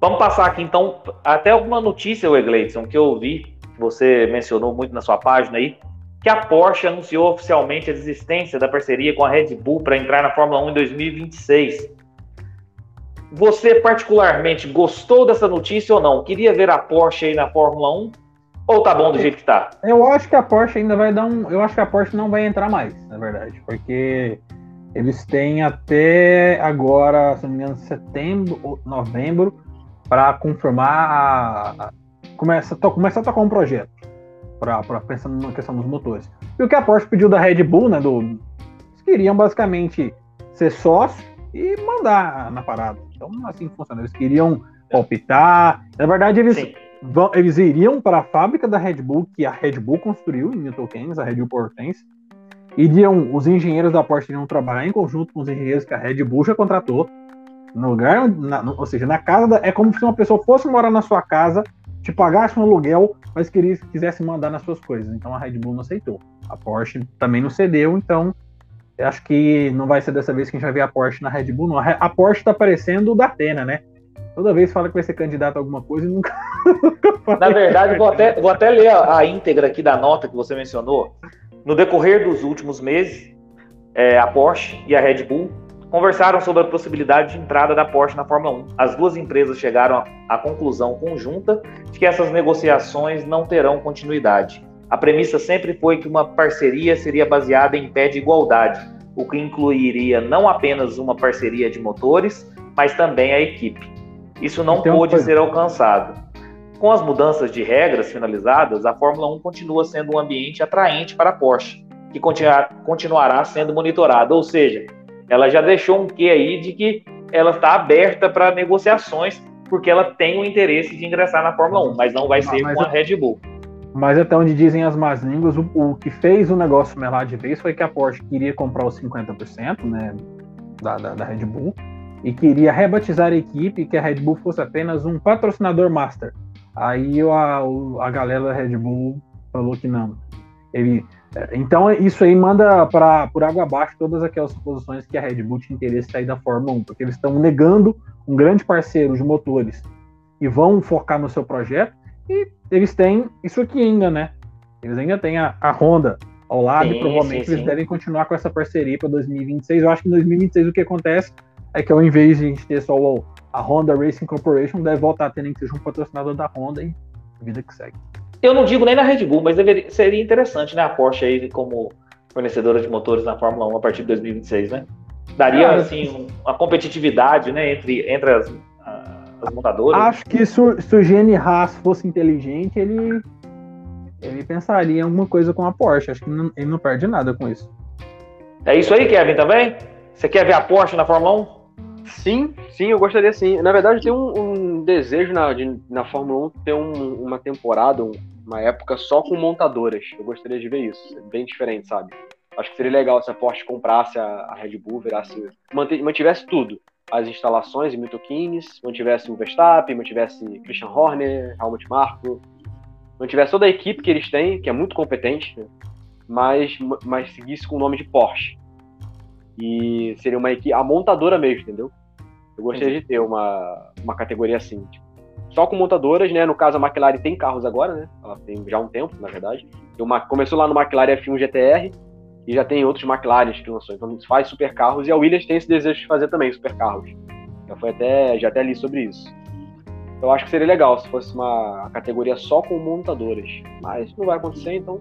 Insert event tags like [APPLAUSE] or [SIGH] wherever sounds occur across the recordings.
Vamos passar aqui então até alguma notícia, Egleison, que eu vi, que você mencionou muito na sua página aí, que a Porsche anunciou oficialmente a existência da parceria com a Red Bull para entrar na Fórmula 1 em 2026. Você particularmente gostou dessa notícia ou não? Queria ver a Porsche aí na Fórmula 1? Ou tá bom do jeito que tá? Eu acho que a Porsche ainda vai dar um. Eu acho que a Porsche não vai entrar mais, na verdade. Porque eles têm até agora, se não me engano, setembro novembro, para confirmar a. Começa, to, começar a tocar um projeto. Pra, pensando na questão dos motores. E o que a Porsche pediu da Red Bull, né? Do, eles queriam basicamente ser sócio e mandar na parada. Então, assim funciona. Eles queriam palpitar. Na verdade, eles. Sim vão, eles iriam para a fábrica da Red Bull, que a Red Bull construiu em Milton Keynes, a Red Bull Hortense. Iriam, os engenheiros da Porsche iriam trabalhar em conjunto com os engenheiros que a Red Bull já contratou. No lugar, na, ou seja, na casa, da, é como se uma pessoa fosse morar na sua casa, te pagasse um aluguel, mas queria, quisesse mandar nas suas coisas. Então a Red Bull não aceitou. A Porsche também não cedeu, então eu acho que não vai ser dessa vez que a gente vai ver a Porsche na Red Bull, não. A Porsche tá parecendo o da Atena, né? Toda vez fala que vai ser candidato a alguma coisa e nunca. [LAUGHS] Na verdade, vou até, vou até ler a, a, íntegra aqui da nota que você mencionou. No decorrer dos últimos meses, é, a Porsche e a Red Bull conversaram sobre a possibilidade de entrada da Porsche na Fórmula 1. As duas empresas chegaram à conclusão conjunta de que essas negociações não terão continuidade. A premissa sempre foi que uma parceria seria baseada em pé de igualdade, o que incluiria não apenas uma parceria de motores, mas também a equipe. Isso não então, pôde ser alcançado. Com as mudanças de regras finalizadas, a Fórmula 1 continua sendo um ambiente atraente para a Porsche, que continuará sendo monitorada, ou seja, ela já deixou um quê aí de que ela está aberta para negociações, porque ela tem o interesse de ingressar na Fórmula 1, mas não vai ser com a Red Bull. Mas até onde dizem as más línguas, o, o que fez o negócio melar de vez foi que a Porsche queria comprar os 50% né, da, da, da Red Bull, e queria rebatizar a equipe que a Red Bull fosse apenas um patrocinador master. Aí a, a galera da Red Bull falou que não. Ele, então isso aí manda para por água abaixo todas aquelas suposições que a Red Bull tinha interesse em sair da Fórmula 1, porque eles estão negando um grande parceiro de motores e vão focar no seu projeto. E eles têm isso aqui ainda, né? Eles ainda têm a, a Honda ao lado sim, e provavelmente sim, sim. eles devem continuar com essa parceria para 2026. Eu acho que em 2026 o que acontece é que ao invés de a gente ter só a Honda Racing Corporation, deve voltar a ter nem que seja um patrocinador da Honda e vida que segue. Eu não digo nem na Red Bull, mas deveria, seria interessante, né? A Porsche aí como fornecedora de motores na Fórmula 1 a partir de 2026, né? Daria, ah, assim, uma competitividade, né, entre, entre as, as montadoras. Acho que se, se o Gene Haas fosse inteligente, ele, ele pensaria em alguma coisa com a Porsche. Acho que não, ele não perde nada com isso. É isso aí, Kevin, também? Você quer ver a Porsche na Fórmula 1? Sim, sim, eu gostaria sim. Na verdade, tem um, um desejo na, de, na Fórmula 1 ter um, uma temporada, uma época só com montadoras. Eu gostaria de ver isso. É bem diferente, sabe? Acho que seria legal se a Porsche comprasse a, Red Bull, virasse, mantivesse tudo. As instalações em Milton Keynes, mantivesse o Verstappen, mantivesse Christian Horner, Helmut Marko, mantivesse toda a equipe que eles têm, que é muito competente, né? mas, mas seguisse com o nome de Porsche. E seria uma equipe, a montadora mesmo, entendeu? Eu gostaria de ter uma, uma categoria assim. Só com montadoras, né? No caso, a McLaren tem carros agora, né? Ela tem já um tempo, na verdade. Uma, começou lá no McLaren F1 GTR e já tem outros McLaren que lançou. Então faz supercarros e a Williams tem esse desejo de fazer também supercarros. Já foi até, já até li sobre isso. Eu acho que seria legal se fosse uma categoria só com montadoras. Mas não vai acontecer, então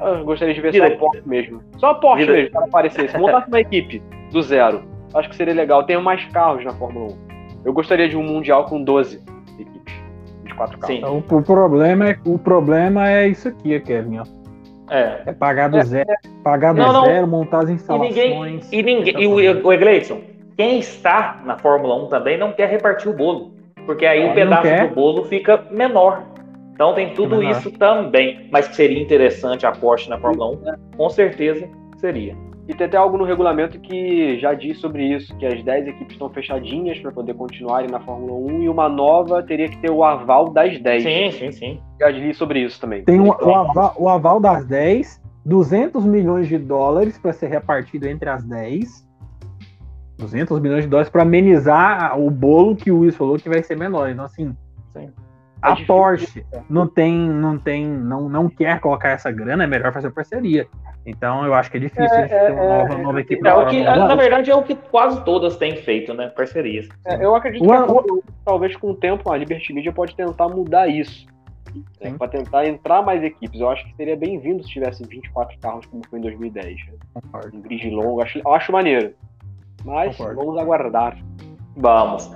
eu gostaria de ver Vida. só a Porsche mesmo. Só a Porsche Vida. mesmo, para aparecer. Se montasse uma equipe do zero, acho que seria legal. Tem mais carros na Fórmula 1. Eu gostaria de um Mundial com 12 equipes. 24 carros. Sim. Então, o, problema é, o problema é isso aqui, Kevin, ó. É. é pagar do é, zero, é. pagar do não, zero, não. montar as instalações. E ninguém. E, ninguém, e o, o Egleison, quem está na Fórmula 1 também não quer repartir o bolo. Porque aí o pedaço do bolo fica menor. Então tem tudo isso também. Mas que seria interessante a Porsche na Fórmula 1? Com certeza seria. E tem até algo no regulamento que já diz sobre isso, que as 10 equipes estão fechadinhas para poder continuarem na Fórmula 1 e uma nova teria que ter o aval das 10. Sim, sim, sim. Já diz sobre isso também. Tem o, o, aval, o aval das 10, 200 milhões de dólares para ser repartido entre as 10 200 milhões de dólares para amenizar o bolo que o Willis falou que vai ser menor. Então, assim, Sim. A é Porsche não tem, não tem, não, não quer colocar essa grana, é melhor fazer parceria. Então, eu acho que é difícil é, ter uma nova, é, nova equipe. É o que, na verdade, é o que quase todas têm feito, né? Parcerias. É, eu acredito que o, talvez com o tempo a Liberty Media pode tentar mudar isso. Né, para tentar entrar mais equipes. Eu acho que seria bem-vindo se tivessem 24 carros como foi em 2010. Concordo. Em grid longo, acho, acho maneiro. Mas Concordo. vamos aguardar. Vamos.